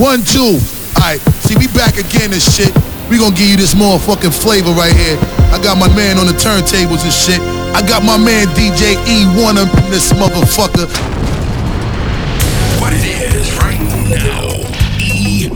One, two. Alright, see, we back again and shit. We gonna give you this motherfucking flavor right here. I got my man on the turntables and shit. I got my man DJ E1 up in this motherfucker. What it is right now. E1.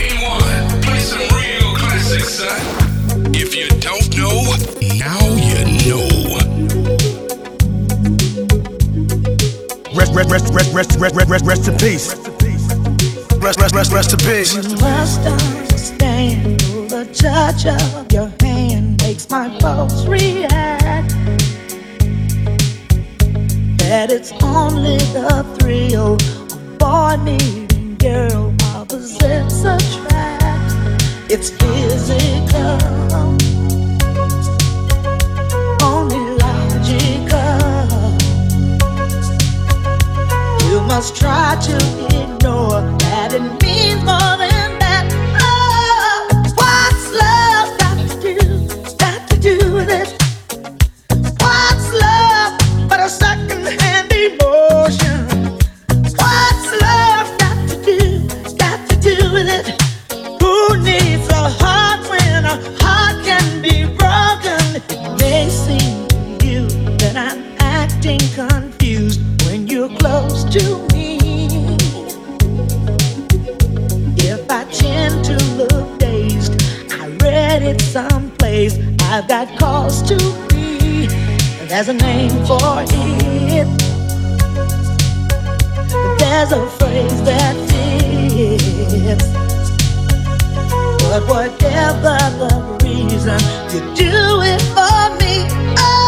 E1. Play some real classics, son. If you don't know, now you know. Rest, rest, rest, rest, rest, rest, rest, rest, rest in peace. Rest, rest, rest, rest in peace. You must understand the touch of your hand makes my pulse react. That it's only the thrill of boy meeting girl opposites attract. It's physical, only logical. You must try to ignore it means more a name for it. But There's a phrase that fits. But whatever the reason, you do it for me. Oh,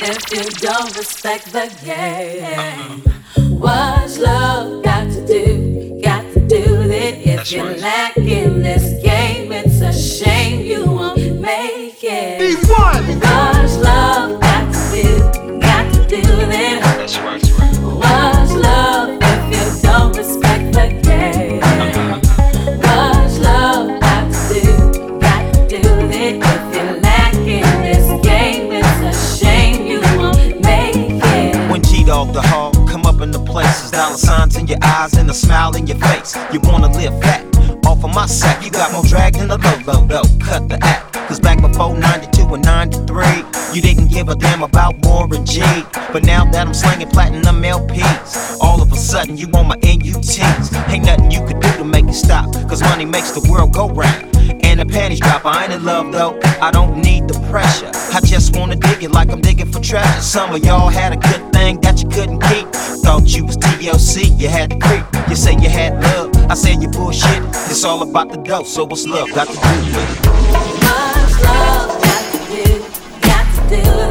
if you don't respect the game? What's love got to do? Got to do with it. If That's you right. lack in this game, it's a shame Cut the act. Cause back before 92 and 93, you didn't give a damn about Warren G. But now that I'm slanging platinum LPs, all of a sudden you on my NUTs. Ain't nothing you could do to make it stop. Cause money makes the world go round. And the panties drop, I ain't in love though. I don't need the pressure. I just wanna dig it like I'm digging for treasure. Some of y'all had a good thing that you couldn't keep. Thought you was TLC, you had to creep. You say you had love, I say you bullshit. It's all about the dough, so what's love got to do with it? feel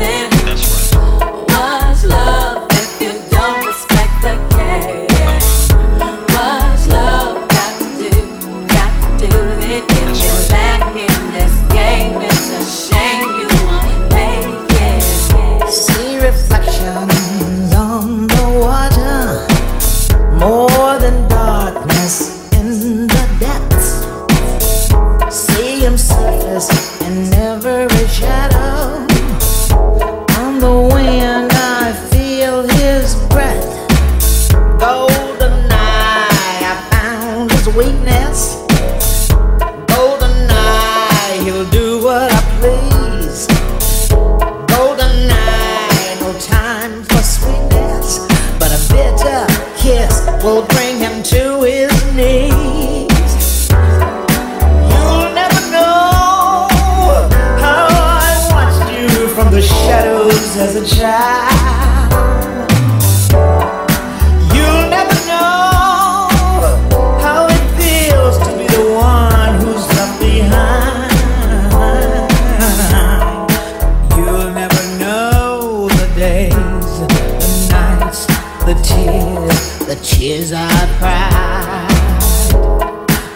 tears, the tears I cried.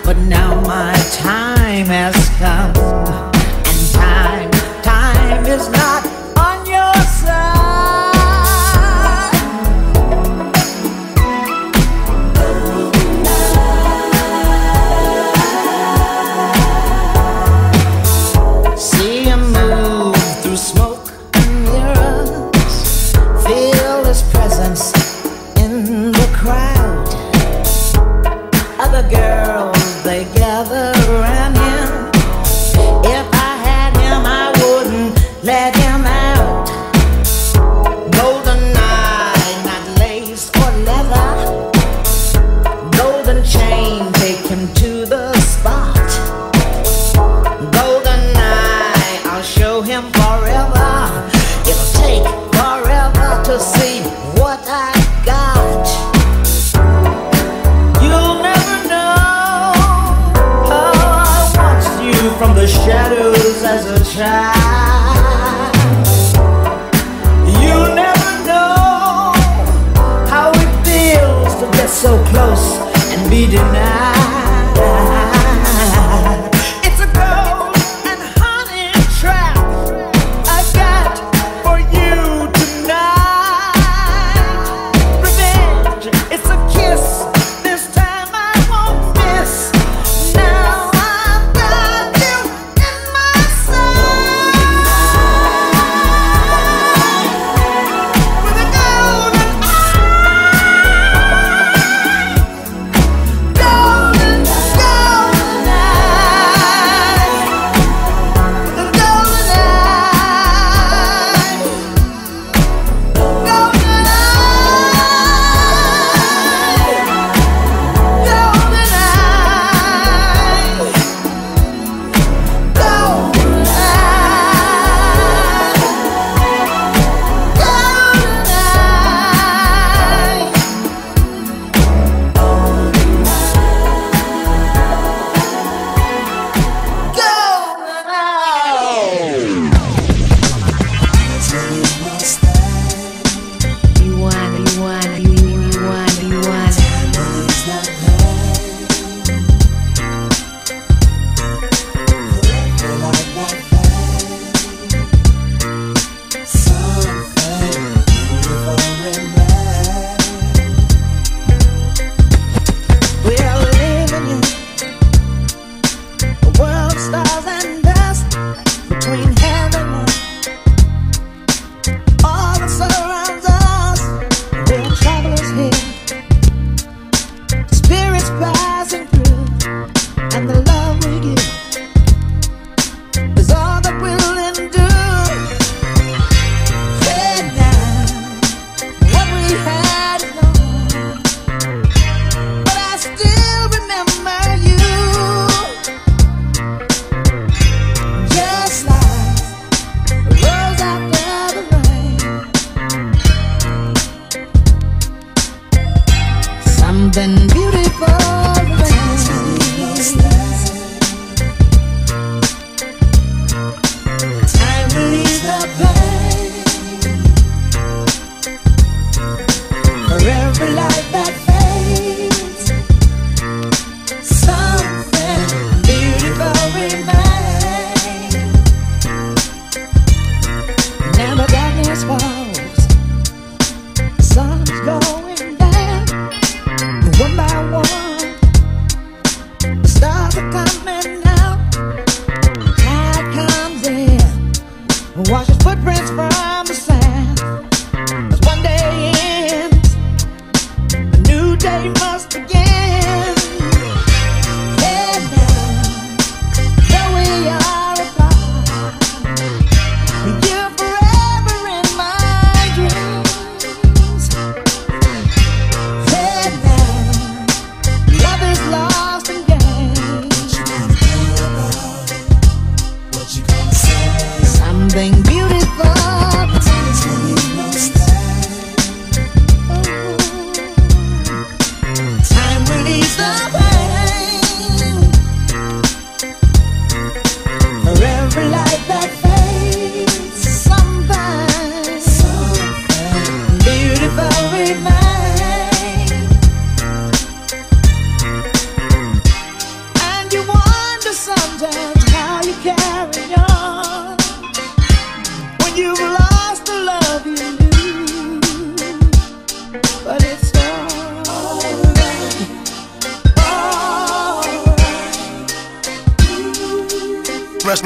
But now my time has come. girl. from the shadows as a child. You never know how it feels to get so close and be denied.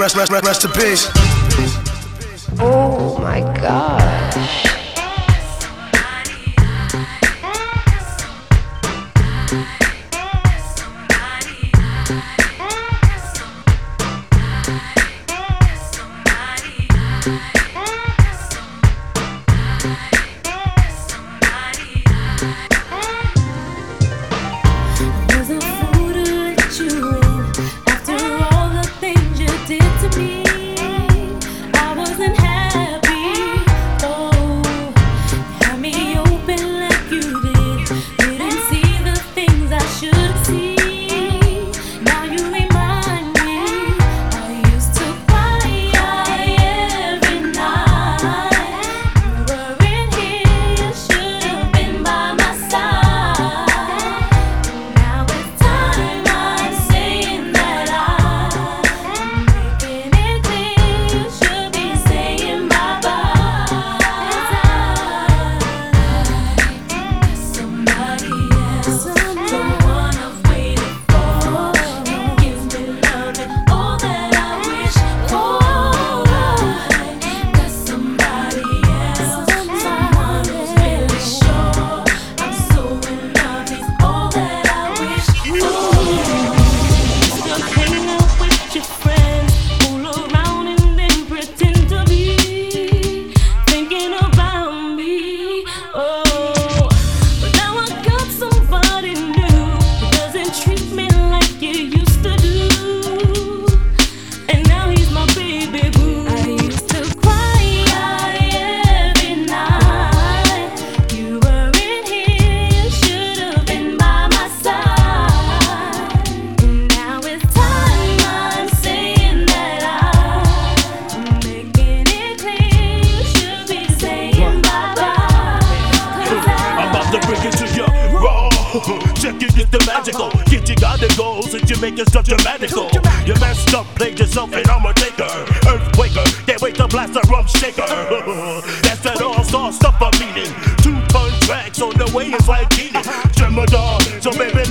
rest, rest, rest, rest in peace. Oh my god. stuff I'm eating. Two fun tracks on the way is like eating. Tremadol, so baby.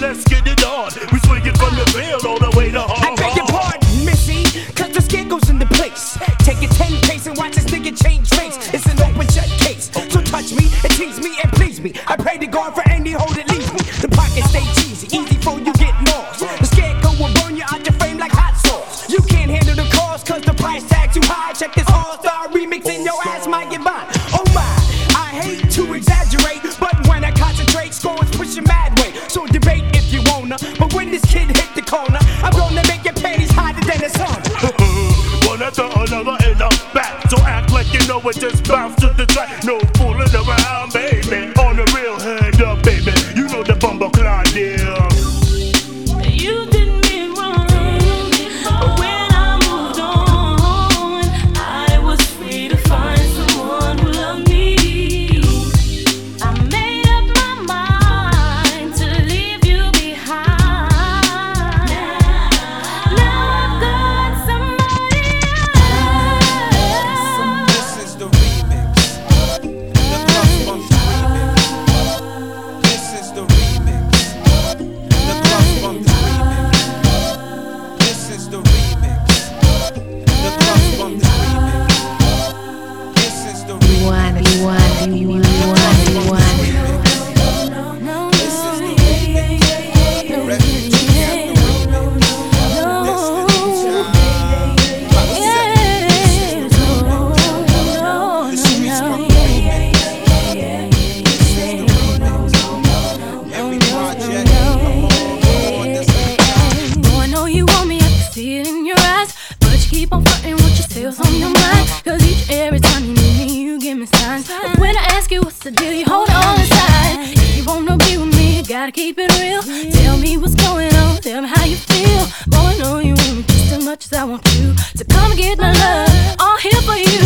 love, all here for you.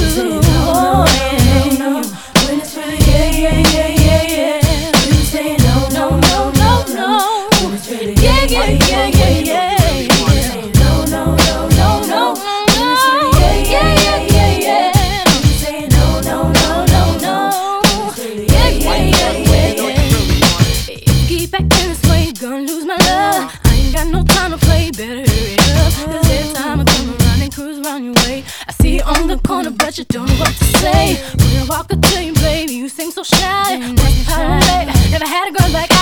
So shy. Baby? Never had a girl like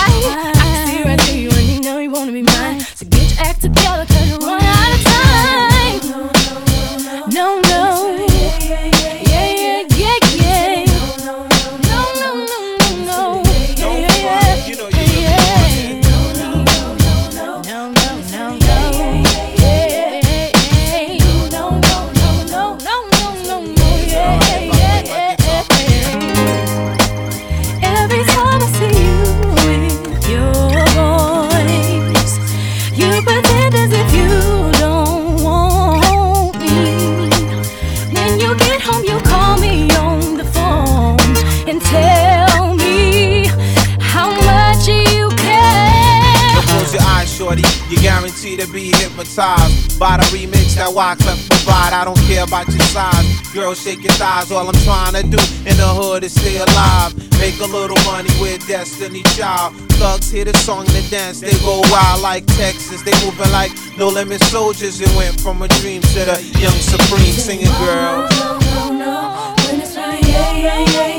about your size. Girl, shake your thighs. All I'm trying to do in the hood is stay alive. Make a little money with Destiny Child. Thugs hear the song and dance. They go wild like Texas. They moving like no limit soldiers. It went from a dream to the young supreme singing girl. No, no, no, no. When it's right, yeah, yeah, yeah.